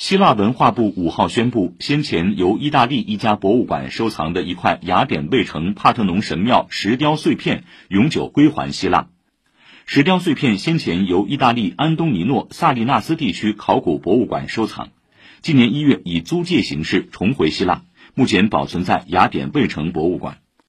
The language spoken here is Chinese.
希腊文化部五号宣布先前由意大利一家博物馆收藏的一块雅典卫城帕特农神庙石雕碎片永久归还希腊。石雕碎片先前由意大利安东尼诺萨利纳斯地区考古博物馆收藏今年一月以租借形式重回希腊目前保存在雅典卫城博物馆。